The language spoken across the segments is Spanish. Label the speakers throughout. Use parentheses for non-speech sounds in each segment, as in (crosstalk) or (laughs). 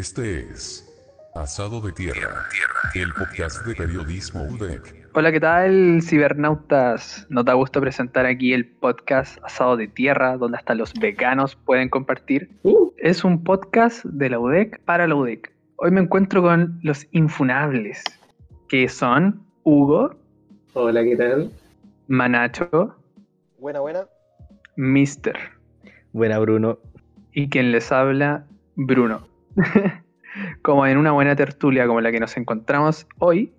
Speaker 1: Este es Asado de Tierra, el podcast de periodismo UDEC.
Speaker 2: Hola, ¿qué tal, cibernautas? Nos da gusto presentar aquí el podcast Asado de Tierra, donde hasta los veganos pueden compartir. Es un podcast de la UDEC para la UDEC. Hoy me encuentro con los infunables, que son Hugo,
Speaker 3: Hola, ¿qué tal?
Speaker 2: Manacho,
Speaker 4: Buena, buena.
Speaker 2: Mister
Speaker 5: Buena, Bruno.
Speaker 2: y quien les habla, Bruno. (laughs) como en una buena tertulia como la que nos encontramos hoy,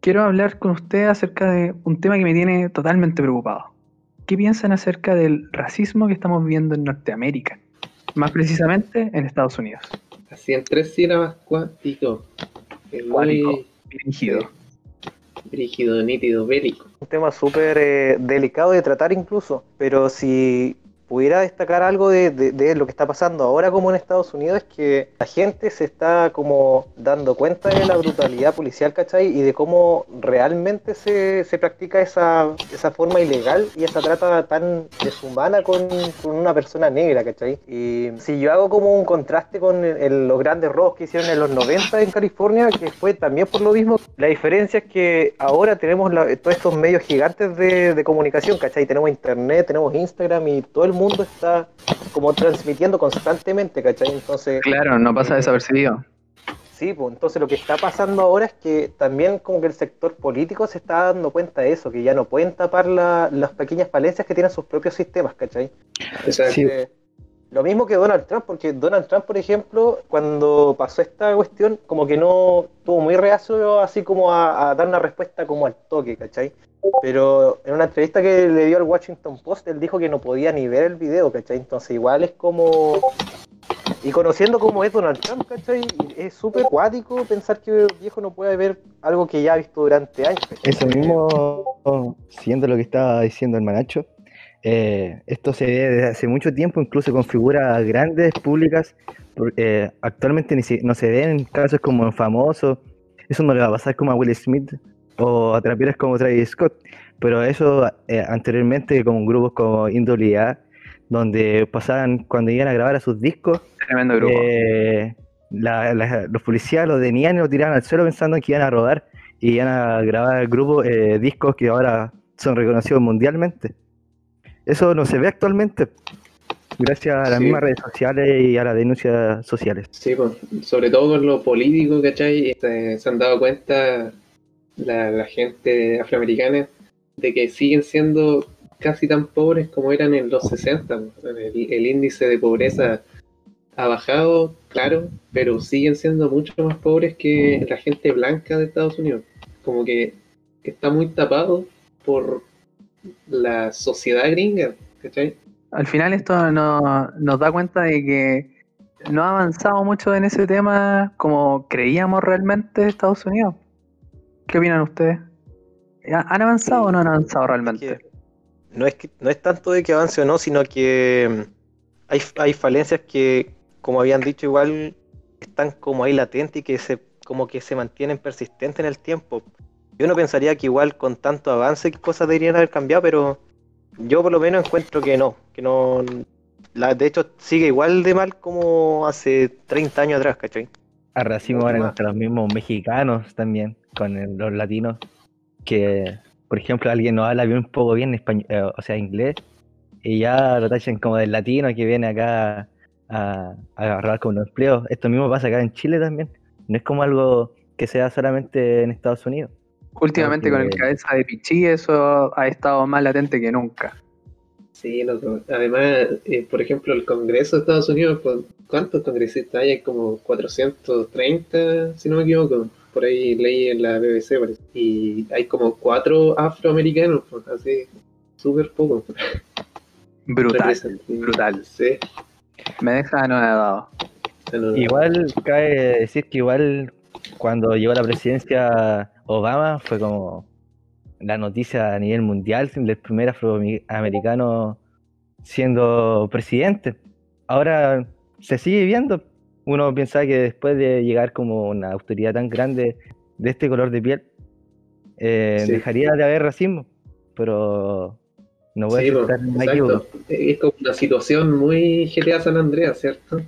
Speaker 2: quiero hablar con ustedes acerca de un tema que me tiene totalmente preocupado. ¿Qué piensan acerca del racismo que estamos viendo en Norteamérica? Más precisamente en Estados Unidos.
Speaker 3: Así en tres sílabas, cuántico. Muy
Speaker 2: Dirigido.
Speaker 3: rígido, nítido, bélico.
Speaker 4: Un tema súper eh, delicado de tratar incluso, pero si pudiera destacar algo de, de- de lo que está pasando ahora como en Estados Unidos es que la gente se está como dando cuenta de la brutalidad policial, ¿cachai? Y de cómo realmente se, se practica esa, esa forma ilegal y esa trata tan deshumana con, con una persona negra, ¿cachai? Y si yo hago como un contraste con el- el- los grandes robos que hicieron en los 90 en California, que fue también por lo mismo, la diferencia es que ahora tenemos la- todos estos medios gigantes de, de comunicación, ¿cachai? Tenemos internet, tenemos Instagram y todo el está como transmitiendo constantemente, ¿cachai? Entonces,
Speaker 2: Claro, no pasa desapercibido.
Speaker 4: Sí, pues entonces lo que está pasando ahora es que también como que el sector político se está dando cuenta de eso, que ya no pueden tapar la- las pequeñas falencias que tienen sus propios sistemas, ¿cachai?
Speaker 3: Exacto.
Speaker 5: Sí.
Speaker 4: Eh, lo mismo que Donald Trump, porque Donald Trump, por ejemplo, cuando pasó esta cuestión, como que no tuvo muy reacio así como a, dar una respuesta como al toque, ¿cachai? Pero en una entrevista que le dio al Washington Post, él dijo que no podía ni ver el video, ¿cachai? Entonces igual es como... Y conociendo cómo es Donald Trump, ¿cachai? Es súper cuático pensar que el viejo no puede ver algo que ya ha visto durante años. ¿cachai?
Speaker 5: Eso mismo, siguiendo lo que estaba diciendo el Manacho, eh, esto se ve desde hace mucho tiempo, incluso con figuras grandes, públicas. eh, actualmente ni si- no se ven en casos como famosos. Eso no le va a pasar como a Will Smith o a traperos como Travis Scott. Pero eso eh, anteriormente con grupos como Indole A, donde pasaban cuando iban a grabar a sus discos,
Speaker 2: Tremendo grupo.
Speaker 5: eh, la- la- los policías los detenían y los tiraban al suelo pensando que iban a robar y iban a grabar grupos, eh, discos que ahora son reconocidos mundialmente. Eso no se ve actualmente, gracias a las
Speaker 3: Sí.
Speaker 5: mismas redes sociales y a las denuncias sociales.
Speaker 3: Sí, pues, sobre todo con lo político, ¿cachai? Se, se han dado cuenta la, la gente afroamericana de que siguen siendo casi tan pobres como eran en los 60. pues. El, el índice de pobreza ha bajado, claro, pero siguen siendo mucho más pobres que la gente blanca de Estados Unidos. Como que está muy tapado por la sociedad gringa, ¿cachai?
Speaker 2: Al final esto no- nos da cuenta de que no ha avanzado mucho en ese tema como creíamos realmente Estados Unidos. ¿Qué opinan ustedes? ¿Ha- ¿Han avanzado o no han avanzado realmente?
Speaker 4: que no es que no es tanto de que avance o no, sino que mm, hay, hay falencias que, como habían dicho, igual están como ahí latentes y que se como que se mantienen persistentes en el tiempo. Yo no pensaría que igual con tanto avance cosas deberían haber cambiado, pero yo por lo menos encuentro que no, que no la, de hecho sigue igual de mal como hace 30 años atrás, ¿cachai?
Speaker 5: Ahora
Speaker 4: más.
Speaker 5: contra los mismos mexicanos también, con el- los latinos, que por ejemplo alguien no habla bien un poco bien español, eh, o sea, inglés, y ya lo tachan como del latino que viene acá a, a agarrar con los empleos. Esto mismo pasa acá en Chile también. No es como algo que sea solamente en Estados Unidos.
Speaker 2: Últimamente con el cabeza de Pichí eso ha estado más latente que nunca.
Speaker 3: Sí, loco. Además, eh, por ejemplo, el Congreso de Estados Unidos, ¿cuántos congresistas hay? Hay como 430, si no me equivoco. Por ahí leí en la BBC, parece. Y hay como cuatro afroamericanos, pues, así, súper poco.
Speaker 2: Brutal. Brutal.
Speaker 3: Sí.
Speaker 2: Me deja anonadado.
Speaker 3: No, no, no.
Speaker 5: Igual cabe decir que igual cuando llegó a la presidencia Obama fue como la noticia a nivel mundial del primer afroamericano siendo presidente. Ahora se sigue viendo. Uno piensa que después de llegar como una autoridad tan grande de este color de piel, eh,
Speaker 3: Sí.
Speaker 5: dejaría de haber racismo. Pero no voy
Speaker 3: Sí,
Speaker 5: a
Speaker 3: pues,
Speaker 5: me equivoco.
Speaker 3: exacto. Es como una situación muy GTA San Andreas, ¿cierto?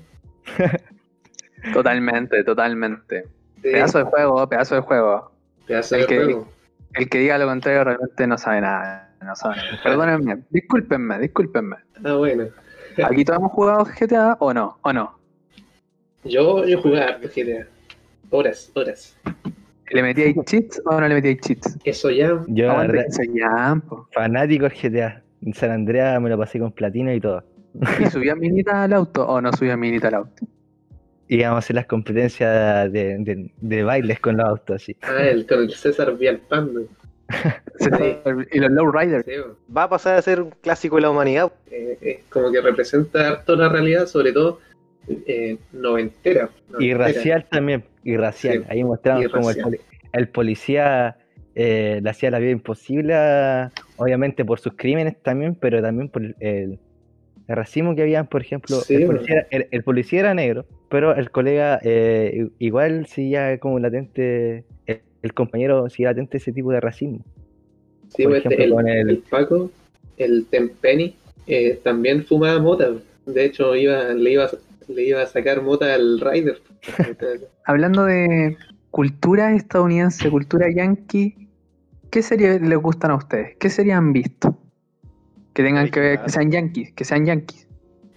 Speaker 3: (laughs)
Speaker 2: Totalmente, totalmente.
Speaker 3: Sí,
Speaker 2: Pedazo de juego, pedazo de juego. El que-
Speaker 3: juego.
Speaker 2: El que diga lo contrario realmente no sabe nada. No sabe. Perdónenme, discúlpenme, discúlpenme.
Speaker 3: Ah, bueno.
Speaker 2: ¿Aquí todos hemos jugado GTA o no? ¿O no?
Speaker 3: Yo, yo jugaba GTA. Horas, horas.
Speaker 2: ¿Le metíais cheats o no le metíais cheats?
Speaker 3: Eso ya.
Speaker 5: Yo, la verdad,
Speaker 2: po.
Speaker 5: fanático del GTA. En San Andreas me lo pasé con platino y todo.
Speaker 2: ¿Y subían minita al auto o no subían minita al auto?
Speaker 5: Íbamos a hacer las competencias de, de- de bailes con los autos, así.
Speaker 3: Ah, el, con el César Vialpando. (laughs)
Speaker 2: Y los lowriders.
Speaker 3: Sí.
Speaker 4: Va a pasar a ser un clásico de la humanidad.
Speaker 3: Eh, es como que representa harto la realidad, sobre todo eh, noventera.
Speaker 5: Y
Speaker 3: noventera.
Speaker 5: racial también, y racial.
Speaker 3: Sí,
Speaker 5: Ahí mostramos
Speaker 3: y
Speaker 5: como el, policía eh, le hacía la vida imposible, obviamente por sus crímenes también, pero también por el, el racismo que habían, por ejemplo,
Speaker 3: Sí,
Speaker 5: el,
Speaker 3: bueno.
Speaker 5: policía, era- el- el policía era negro, pero el colega eh, igual seguía como latente, el, el compañero seguía latente ese tipo de racismo.
Speaker 3: Sí,
Speaker 5: por
Speaker 3: este,
Speaker 5: ejemplo,
Speaker 3: el,
Speaker 5: con el-
Speaker 3: el Paco, el Tempenny, eh, también fumaba mota. De hecho, iba, le, iba, le iba a sacar mota al Rider. (laughs)
Speaker 2: Hablando de cultura estadounidense, cultura yankee, ¿qué series les gustan a ustedes? ¿Qué series han visto? Que tengan que ver, que sean yankees, que sean yankees.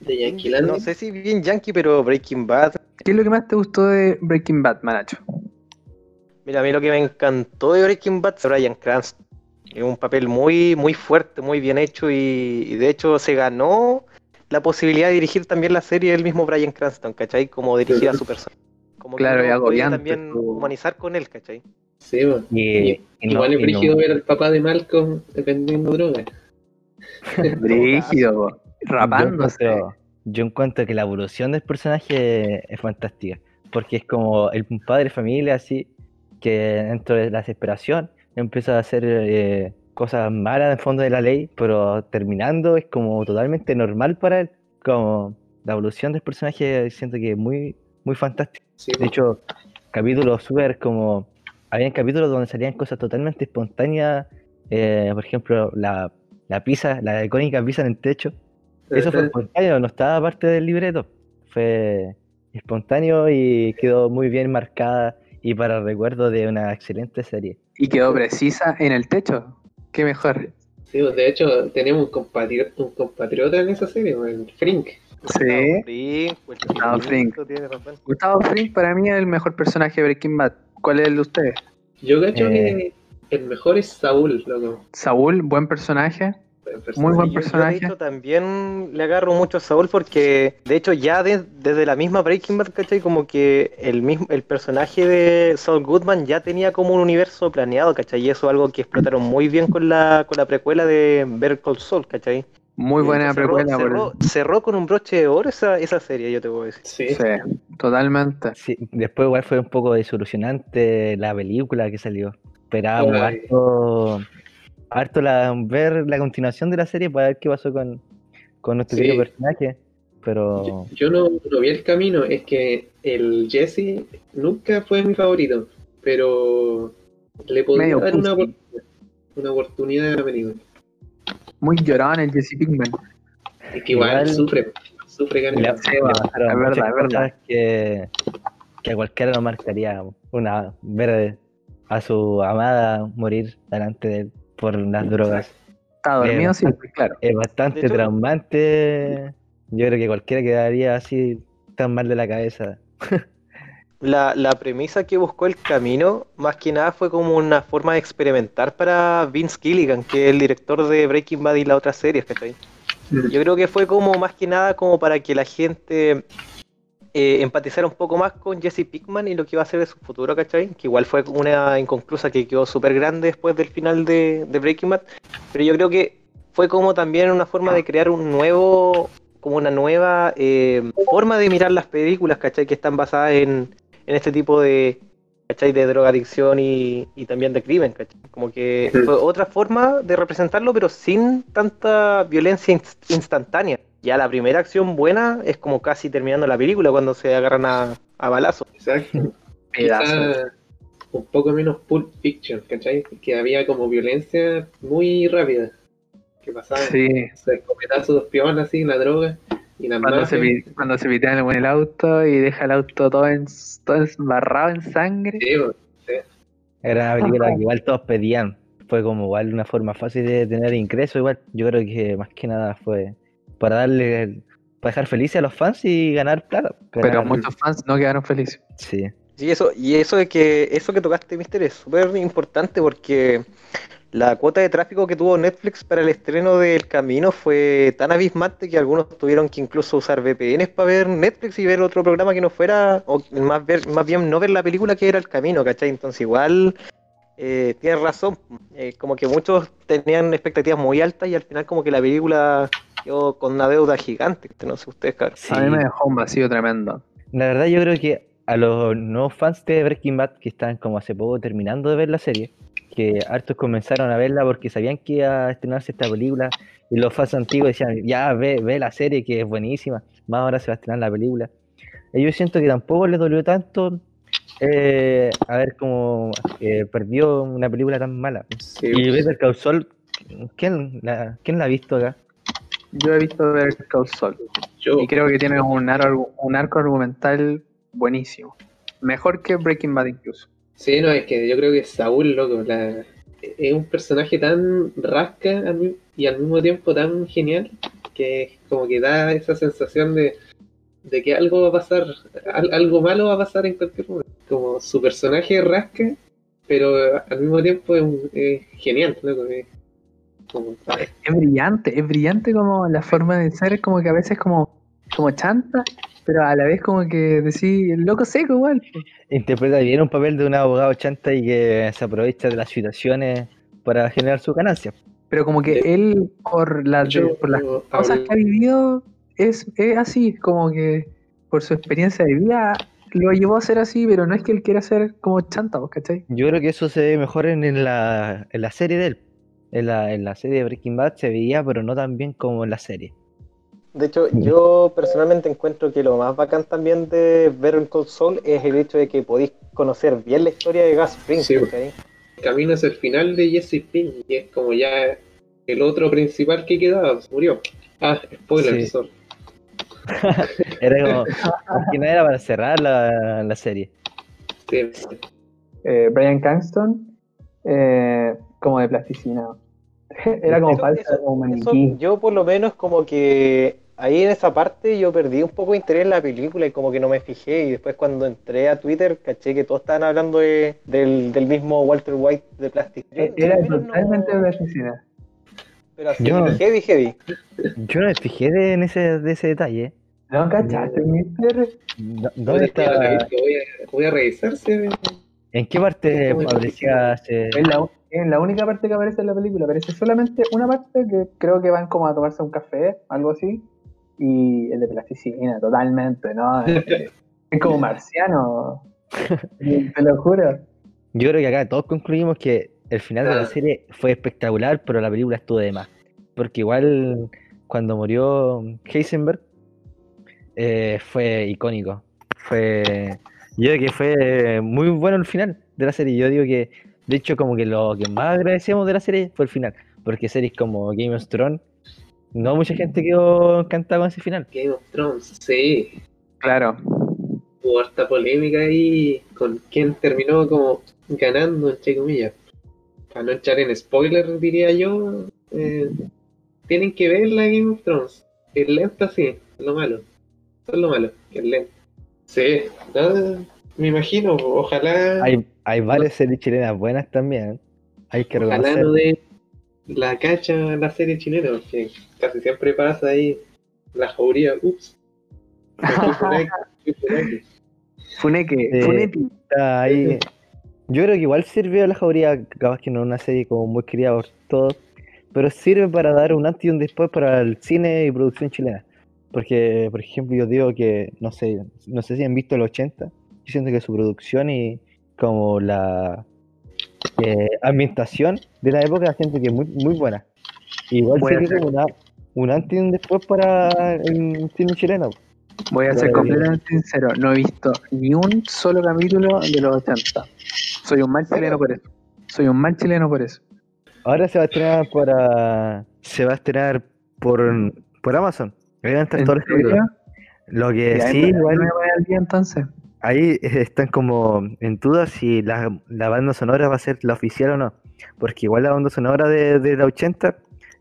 Speaker 3: De.
Speaker 4: No sé si bien yankee, pero Breaking Bad.
Speaker 2: ¿Qué es lo que más te gustó de Breaking Bad, Manacho?
Speaker 4: Mira, a mí lo que me encantó de Breaking Bad es Bryan Cranston. Es un papel muy, muy fuerte, muy bien hecho y, y de hecho se ganó la posibilidad de dirigir también la serie del mismo Bryan Cranston, ¿cachai? Como dirigir a su persona. Como que
Speaker 2: Claro,
Speaker 4: uno
Speaker 2: y agobiante,
Speaker 4: también humanizar con él, ¿cachai?
Speaker 3: Sí.
Speaker 5: Y,
Speaker 3: Y-
Speaker 5: y no-
Speaker 3: Igual es
Speaker 5: y no-
Speaker 3: brígido ver al papá de Malcolm vendiendo drogas. (laughs)
Speaker 2: Brígido,
Speaker 5: Yo
Speaker 2: rapándose.
Speaker 5: encuentro, yo encuentro que la evolución del personaje es fantástica, porque es como el padre de familia así, que dentro de la desesperación empieza a hacer eh, cosas malas en el fondo de la ley, pero terminando es como totalmente normal para él, como la evolución del personaje siento que es muy, muy fantástica.
Speaker 3: Sí,
Speaker 5: De hecho, capítulos súper como... Habían capítulos donde salían cosas totalmente espontáneas, eh, por ejemplo, la, la pizza, la icónica pizza en el techo. Eso fue espontáneo, no estaba parte del libreto. Fue espontáneo y quedó muy bien marcada y para recuerdo de una excelente serie.
Speaker 2: Y quedó precisa en el techo. Qué mejor.
Speaker 3: Sí, bo. de hecho, tenemos un compatriota, un compatriota en esa serie, bo, el Frink.
Speaker 2: Sí.
Speaker 4: Frink, pues,
Speaker 2: Gustavo
Speaker 4: razón.
Speaker 2: Gustavo Fring para mí es el mejor personaje de Breaking Bad. ¿Cuál es el de ustedes?
Speaker 3: Yo cacho
Speaker 5: Eh.
Speaker 3: que el mejor es Saúl, loco.
Speaker 2: Saúl, buen personaje. Muy buen
Speaker 4: Yo- yo,
Speaker 2: personaje.
Speaker 4: de hecho, también le agarro mucho a Saúl porque, de hecho, ya de- desde la misma Breaking Bad, ¿cachai? Como que el mismo el personaje de Saul Goodman ya tenía como un universo planeado, ¿cachai? Y eso es algo que explotaron muy bien con la, con la precuela de Better Call Saul, ¿cachai?
Speaker 2: Muy buena
Speaker 4: cerró,
Speaker 2: precuela.
Speaker 4: cerró, cerró con un broche de oro esa, esa serie, yo te puedo decir.
Speaker 3: Sí,
Speaker 2: totalmente.
Speaker 5: Sí, después igual fue un poco desilusionante la película que salió. Esperábamos. Harto, la, ver la continuación de la serie para ver qué pasó con, con nuestro
Speaker 3: Sí.
Speaker 5: querido personaje. Pero
Speaker 3: Yo, yo no, no vi el camino, es que el Jesse nunca fue mi favorito, pero le podría
Speaker 2: Medio
Speaker 3: dar una una oportunidad a la película.
Speaker 2: Muy llorón el Jesse Pinkman.
Speaker 3: Es que igual,
Speaker 5: Igual-
Speaker 3: sufre, sufre ganas.
Speaker 2: Es verdad, es verdad.
Speaker 5: que, que a cualquiera nos marcaría una ver a su amada morir delante de él por las drogas.
Speaker 2: Está dormido, sí, claro.
Speaker 5: Es bastante
Speaker 4: hecho-
Speaker 5: traumante. Yo creo que cualquiera quedaría así tan mal de la cabeza. (laughs)
Speaker 4: La, la premisa que buscó el camino, más que nada, fue como una forma de experimentar para Vince Gilligan, que es el director de Breaking Bad y las otras series, ¿cachai? Yo creo que fue como más que nada como para que la gente eh, empatizara un poco más con Jesse Pickman y lo que iba a ser de su futuro, ¿cachai? Que igual fue una inconclusa que quedó súper grande después del final de, de Breaking Bad. Pero yo creo que fue como también una forma de crear un nuevo, como una nueva eh, forma de mirar las películas, ¿cachai? Que están basadas en, en este tipo de, ¿cachai? De drogadicción y, y también de crimen, ¿cachai? Como que
Speaker 3: Sí.
Speaker 4: fue otra forma de representarlo, pero sin tanta violencia inst- instantánea. Ya la primera acción buena es como casi terminando la película cuando se agarran a, a balazo.
Speaker 3: Exacto. Un poco menos Pulp Fiction, ¿cachai? Que había como violencia muy rápida. Que pasaba
Speaker 2: Sí,
Speaker 3: el escopetazo, dos piolas así, la droga. Y las
Speaker 2: Cuando se, cuando se pitea en el auto y deja el auto todo, en, todo embarrado en sangre.
Speaker 3: Sí, po.
Speaker 5: Era una película que igual todos pedían. Fue como igual una forma fácil de tener ingresos. Igual yo creo que más que nada fue para darle, para dejar felices a los fans y ganar plata.
Speaker 2: Pero
Speaker 5: Ganar-
Speaker 2: muchos fans no quedaron felices.
Speaker 5: Sí.
Speaker 4: Sí, eso, y eso de que eso que tocaste, Mister, es súper importante porque la cuota de tráfico que tuvo Netflix para el estreno del Camino fue tan abismante que algunos tuvieron que incluso usar VPNs para ver Netflix y ver otro programa que no fuera, o más ver, más bien no ver la película que era El Camino, ¿cachai? Entonces igual eh, tienes razón, eh, como que muchos tenían expectativas muy altas y al final como que la película quedó con una deuda gigante, no sé ustedes, cabrón.
Speaker 5: Sí.
Speaker 2: A mí me dejó un vacío tremendo.
Speaker 5: La verdad yo creo que a los nuevos fans de Breaking Bad que están como hace poco terminando de ver la serie, que hartos comenzaron a verla porque sabían que iba a estrenarse esta película y los fans antiguos decían, ya ve, ve la serie que es buenísima, más ahora se va a estrenar la película. Y yo siento que tampoco les dolió tanto eh, a ver cómo eh, perdió una película tan mala.
Speaker 3: Sí,
Speaker 5: Y Better Call Saul, ¿quién la, ¿quién la ha visto acá?
Speaker 2: Yo he visto Better Call Saul
Speaker 3: yo,
Speaker 2: y creo que tiene un, ar- un arco argumental buenísimo. Mejor que Breaking Bad incluso.
Speaker 3: Sí, no, es que yo creo que Saúl, loco, la- es un personaje tan rasca y al mismo tiempo tan genial que como que da esa sensación de, de que algo va a pasar, al- algo malo va a pasar en cualquier momento. Como su personaje rasca, pero al mismo tiempo es, genial, loco. es
Speaker 2: Es brillante, es brillante como la forma de ser, como que a veces como, como chanta, pero a la vez como que decir, el loco seco igual.
Speaker 5: Interpreta bien un papel de un abogado chanta y que se aprovecha de las situaciones para generar su ganancia.
Speaker 2: Pero como que él, por, las de-
Speaker 3: yo
Speaker 2: por las
Speaker 3: hablo-
Speaker 2: cosas que ha vivido, es, es así, como que por su experiencia de vida lo llevó a ser así, pero no es que él quiera ser como chanta, ¿vos ¿cachai?
Speaker 5: Yo creo que eso se ve mejor en, en la, en la serie de él. En la, en la serie de Breaking Bad se veía, pero no tan bien como en la serie.
Speaker 4: De hecho, yo personalmente encuentro que lo más bacán también de Better Call Saul es el hecho de que podéis conocer bien la historia de Gus Fring,
Speaker 3: Sí, camino hacia el final de Jesse Pink y es como ya el otro principal que quedaba, murió. Ah, spoiler,
Speaker 5: Sí. (laughs) Era como, que nada era para cerrar la, la serie.
Speaker 3: Sí,
Speaker 2: Eh, Brian Cranston, eh, como de plasticina. (laughs) Era como
Speaker 4: Eso-
Speaker 2: falsa,
Speaker 4: eso-
Speaker 2: como
Speaker 4: Eso,
Speaker 2: maniquí.
Speaker 4: yo por lo menos como que ahí en esa parte yo perdí un poco de interés en la película y como que no me fijé y después cuando entré a Twitter caché que todos estaban hablando de- del, del mismo Walter White de Plastic. Yo- yo
Speaker 2: Era
Speaker 4: no-
Speaker 2: totalmente plasticina.
Speaker 4: Pero así,
Speaker 5: Yo-
Speaker 4: heavy, heavy.
Speaker 5: Yo no me fijé de, en ese, de ese detalle.
Speaker 2: ¿No cachaste, mister?
Speaker 5: ¿Dó-
Speaker 3: Voy
Speaker 5: ¿Dónde está?
Speaker 3: Voy a, voy a revisar si
Speaker 5: ¿En qué parte aparecía
Speaker 2: Es la, es la única parte que aparece en la película. Aparece solamente una parte que creo que van como a tomarse un café, algo así. Y el de plasticina, totalmente, ¿no? (laughs) Es, es como marciano. (laughs) Te lo juro.
Speaker 5: Yo creo que acá todos concluimos que el final de la serie fue espectacular, pero la película estuvo de más. Porque igual cuando murió Heisenberg eh, fue icónico. Fue. Yo creo que fue muy bueno el final de la serie. Yo digo que, de hecho, como que lo que más agradecemos de la serie fue el final. Porque series como Game of Thrones, no mucha gente quedó encantada con ese final.
Speaker 3: Game of Thrones, sí.
Speaker 2: Claro.
Speaker 3: Hubo harta polémica ahí con quién terminó como ganando, entre comillas. Para no echar en spoiler, diría yo, eh, tienen que ver la Game of Thrones. Es lenta, sí, es lo malo. Eso es lo malo, que es lenta. Sí, no, me imagino, ojalá,
Speaker 5: Hay, hay varias series chilenas buenas también. ¿eh? Hay que
Speaker 3: ojalá
Speaker 5: reconocer.
Speaker 3: no de la cacha la serie chilena, porque casi siempre pasa ahí la jauría, ups. (laughs)
Speaker 2: Funeque,
Speaker 5: Eh,
Speaker 2: Funepi.
Speaker 5: Está ahí. Yo creo que igual sirve a la jauría, capaz que no es una serie como muy querida por todos, pero sirve para dar un antes y un después para el cine y producción chilena. Porque, por ejemplo, yo digo que, no sé, no sé si han visto el 80, yo siento que su producción y como la eh, ambientación de la época siento que es muy, muy buena. Igual
Speaker 2: Puede
Speaker 5: sirve
Speaker 2: ser.
Speaker 5: como una, un antes y un después para el cine chileno.
Speaker 2: Voy a ser completamente sincero. No he visto ni un solo capítulo de los 80. Soy un mal chileno por eso. Soy un mal chileno por eso.
Speaker 5: Ahora se va a estrenar para. Se va a estrenar por, por Amazon. Ahí van a estar
Speaker 2: ¿En
Speaker 5: todos los
Speaker 2: serio?
Speaker 5: capítulos. Lo que sí, igual,
Speaker 2: me voy al día entonces.
Speaker 5: Ahí están como en duda si la, la banda sonora va a ser la oficial o no. Porque igual la banda sonora de, de la 80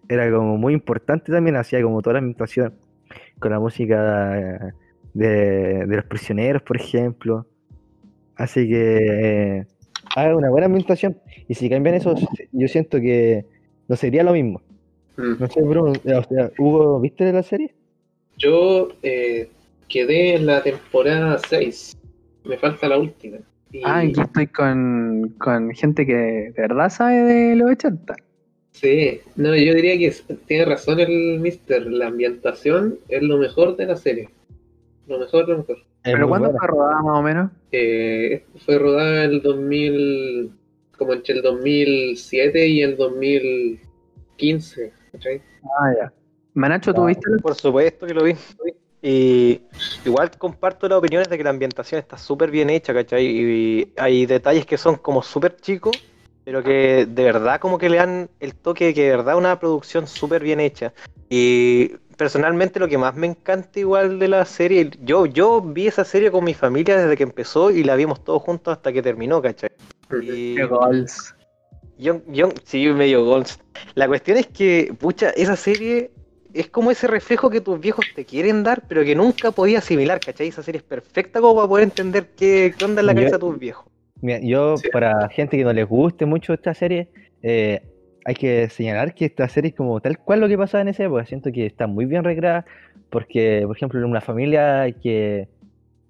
Speaker 5: era como muy importante también, hacía como toda la ambientación con la música de, de los prisioneros, por ejemplo. Así que eh, haga una buena ambientación. Y si cambian eso, yo siento que no sería lo mismo.
Speaker 3: Mm.
Speaker 5: No sé, Bruno, eh, o sea, Hugo, ¿viste la serie?
Speaker 3: Yo eh, quedé en la temporada 6. Me falta la última. Y-
Speaker 2: Ah, aquí estoy con, con gente que de verdad sabe de los 80.
Speaker 3: Sí, no, yo diría que es- tiene razón el Mister. La ambientación es lo mejor de la serie. Lo mejor, lo mejor.
Speaker 5: Es
Speaker 2: ¿Pero cuándo
Speaker 5: buena.
Speaker 2: fue rodada más o menos?
Speaker 3: Eh, fue rodada el 2000, como entre el 2007 y el 2015. ¿cachai?
Speaker 2: Ah, ya. Manacho, ¿tú
Speaker 4: Ah,
Speaker 2: viste?
Speaker 4: Por supuesto que lo vi. Y igual comparto las opiniones de que la ambientación está súper bien hecha, ¿cachai? Y hay detalles que son como súper chicos, pero que de verdad como que le dan el toque de que de verdad una producción súper bien hecha. Y personalmente lo que más me encanta igual de la serie, yo, yo vi esa serie con mi familia desde que empezó y la vimos todos juntos hasta que terminó, ¿cachai? Y-. Young, Young, sí, medio goals. La cuestión es que, pucha, esa serie es como ese reflejo que tus viejos te quieren dar, pero que nunca podías asimilar, ¿cachai? Esa serie es perfecta como para poder entender qué, qué onda en la cabeza de tus viejos.
Speaker 5: Mira, yo,
Speaker 3: Sí.
Speaker 5: para gente que no les guste mucho esta serie, eh, hay que señalar que esta serie es como tal cual lo que pasaba en esa época. Siento que está muy bien recreada, porque, por ejemplo, en una familia que, en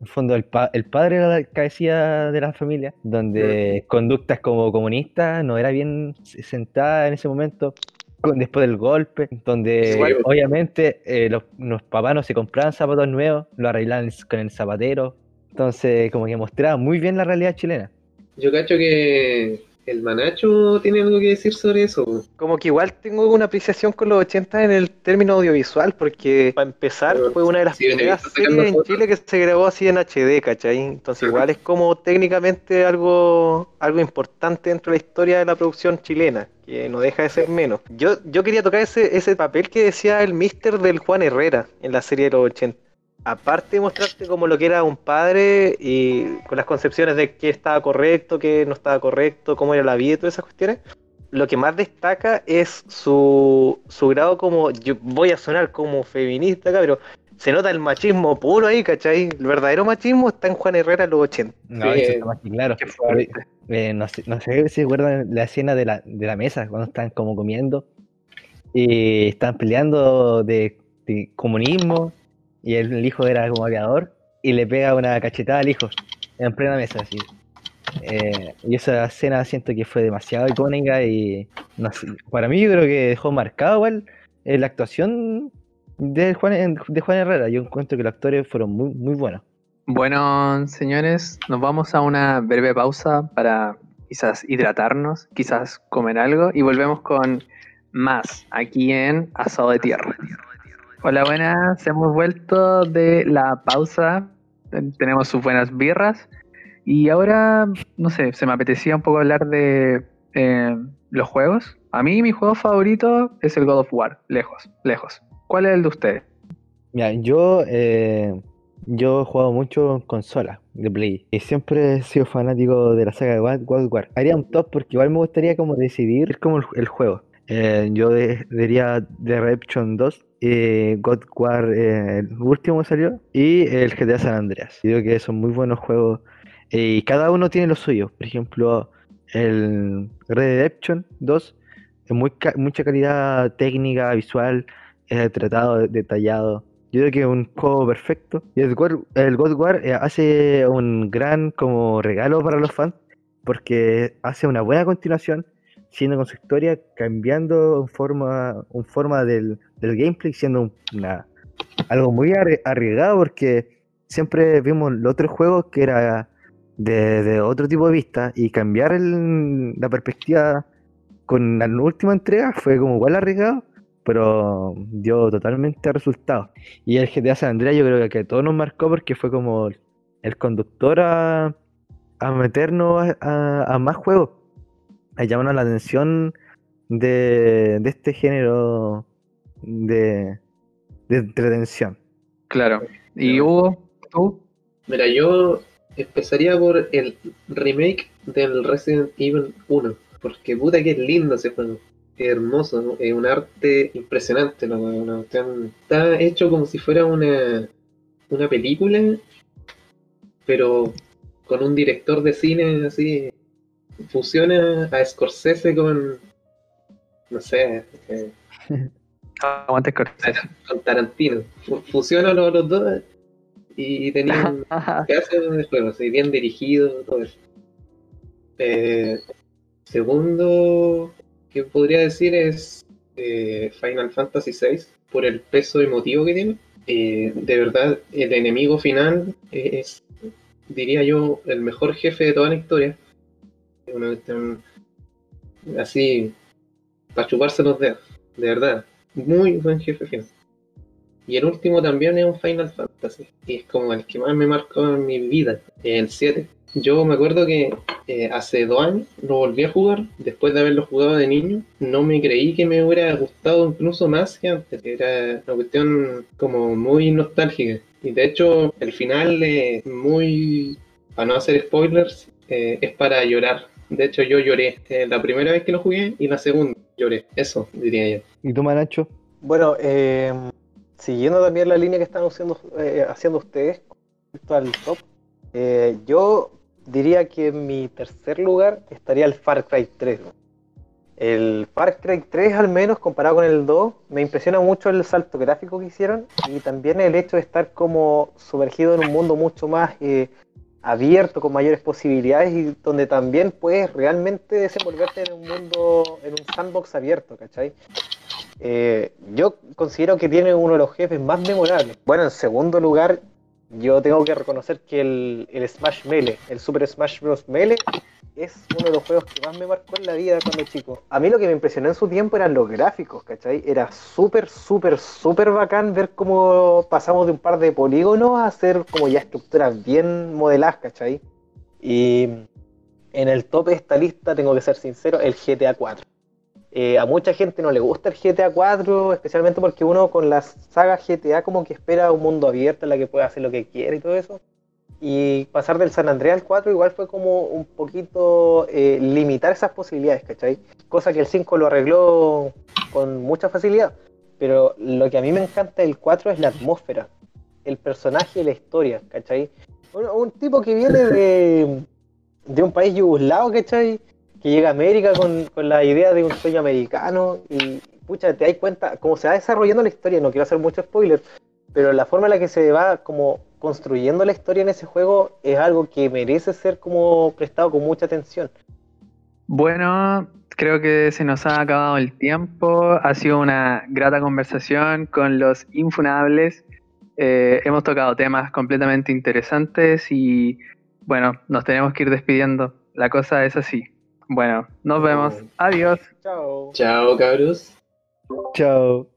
Speaker 5: el fondo, el, pa- el padre era la cabecilla de la familia, donde conductas como comunistas no era bien sentada en ese momento. Con- Después del golpe, donde obviamente eh, los, los papás no se compraban zapatos nuevos, lo arreglaban con el zapatero. Entonces, como que mostraba muy bien la realidad chilena.
Speaker 3: Yo cacho que el Manacho tiene algo que decir sobre eso.
Speaker 4: Como que igual tengo una apreciación con los 80 en el término audiovisual, porque para empezar
Speaker 3: Pero,
Speaker 4: fue una de las primeras series en. Chile que se grabó así en HD, ¿cachai? Entonces igual es como técnicamente algo, algo importante dentro de la historia de la producción chilena, que no deja de ser menos. Yo, yo quería tocar ese, ese papel que decía el mister del Juan Herrera en la serie de los 80. Aparte de mostrarte como lo que era un padre y con las concepciones de qué estaba correcto, qué no estaba correcto, cómo era la vida y todas esas cuestiones, lo que más destaca es su, su grado como, yo voy a sonar como feminista acá, pero se nota el machismo puro ahí, ¿cachai? El verdadero machismo está en Juan Herrera en los 80.
Speaker 5: No,
Speaker 3: Sí,
Speaker 5: eso está más que claro. Eh, no, sé, no sé si recuerdan la escena de la, de la mesa, cuando están como comiendo y están peleando de, de comunismo y el, hijo era como aviador y le pega una cachetada al hijo en plena mesa. Eh, y esa escena siento que fue demasiado icónica y no sé, para mí yo creo que dejó marcado igual eh, la actuación de Juan, de Juan Herrera. Yo encuentro que los actores fueron muy, muy buenos.
Speaker 2: Bueno, señores, nos vamos a una breve pausa para quizás hidratarnos, quizás comer algo y volvemos con más aquí en Asado de Tierra. Hola, buenas, hemos vuelto de la pausa, ten- tenemos sus buenas birras y ahora, no sé, se me apetecía un poco hablar de eh, los juegos. A mí mi juego favorito es el God of War, lejos, lejos. ¿Cuál es el de ustedes?
Speaker 5: Mira, yo, eh, yo he jugado mucho en consola de Play y siempre he sido fanático de la saga de God of War. Haría un top porque igual me gustaría como decidir como el juego. Eh, yo diría The Redemption 2, eh, God War, eh, el último salió, y el GTA San Andreas. Creo que son muy buenos juegos eh, y cada uno tiene lo suyo. Por ejemplo, el Red Redemption 2 es muy mucha calidad técnica, visual, tratado, detallado. Yo creo que es un juego perfecto. Y el el God War hace un gran como regalo para los fans porque hace una buena continuación, siendo con su historia, cambiando en forma, en forma del, del gameplay, siendo un- una, algo muy arri- arriesgado porque siempre vimos los otros juegos que era de, de otro tipo de vista y cambiar el- la perspectiva con la última entrega fue como igual arriesgado, pero dio totalmente resultado. Y el GTA San Andreas yo creo que a todos nos marcó porque fue como el conductor a, a meternos a más juegos, a llamarnos la atención de, de este género de, de entretención.
Speaker 2: Claro. ¿Y Hugo? ¿Tú?
Speaker 3: Mira, yo empezaría por el remake del Resident Evil 1. Porque puta que es lindo ese juego. Es hermoso, ¿no? es un arte impresionante. ¿no? Una está hecho como si fuera una, una película, pero con un director de cine así. Fusiona a Scorsese con. No sé. eh, (laughs)
Speaker 2: Aguante Scorsese.
Speaker 3: con Tarantino. Fu- Fusiona los, los dos y tenían (laughs) pedazo de juego, así, bien dirigido, todo eso. Eh, segundo que podría decir es eh, Final Fantasy VI, por el peso emotivo que tiene. Eh, de verdad, el enemigo final es, diría yo, el mejor jefe de toda la historia. Una cuestión así, para chuparse los dedos, de verdad. Muy buen jefe final. Y el último también es un Final Fantasy. Y es como el que más me marcó en mi vida, el 7. Yo me acuerdo que eh, hace dos años lo volví a jugar, después de haberlo jugado de niño. No me creí que me hubiera gustado incluso más que antes. Era una cuestión como muy nostálgica. Y de hecho, el final es muy. Para no hacer spoilers, eh, es para llorar. De hecho, yo lloré eh, la primera vez que lo jugué y la segunda lloré. Eso diría yo.
Speaker 5: ¿Y tú, Manacho?
Speaker 4: Bueno, eh, siguiendo también la línea que están haciendo, eh, haciendo ustedes con respecto al top, eh, yo diría que en mi tercer lugar estaría el Far Cry 3. ¿no? El Far Cry 3, al menos comparado con el 2, me impresiona mucho el salto gráfico que hicieron y también el hecho de estar como sumergido en un mundo mucho más eh, abierto, con mayores posibilidades y donde también puedes realmente desenvolverte en un mundo, en un sandbox abierto, ¿cachai? Eh, yo considero que tiene uno de los jefes más memorables. Bueno, en segundo lugar, yo tengo que reconocer que el, el Smash Melee, el Super Smash Bros. Melee, es uno de los juegos que más me marcó en la vida cuando chico. A mí lo que me impresionó en su tiempo eran los gráficos, ¿cachai? Era súper, súper, súper bacán ver cómo pasamos de un par de polígonos a hacer como ya estructuras bien modeladas, ¿cachai? Y en el top de esta lista, tengo que ser sincero, el GTA 4. Eh, a mucha gente no le gusta el GTA 4, especialmente porque uno con las sagas GTA como que espera un mundo abierto en la que pueda hacer lo que quiera y todo eso. Y pasar del San Andreas al 4 igual fue como un poquito eh, limitar esas posibilidades, ¿cachai? Cosa que el 5 lo arregló con mucha facilidad. Pero lo que a mí me encanta del 4 es la atmósfera, el personaje y la historia, ¿cachai? Un, tipo que viene de, de un país yugoslavo, ¿cachai? que llega a América con, con la idea de un sueño americano y pucha, te das cuenta, como se va desarrollando la historia, no quiero hacer mucho spoiler, pero la forma en la que se va como construyendo la historia en ese juego es algo que merece ser como prestado con mucha atención.
Speaker 2: Bueno, creo que se nos ha acabado el tiempo. Ha sido una grata conversación con los infunables. Eh, hemos tocado temas completamente interesantes y bueno, nos tenemos que ir despidiendo. La cosa es así. Bueno, nos vemos. Adiós.
Speaker 4: Chao.
Speaker 3: Chao, cabros.
Speaker 5: Chao.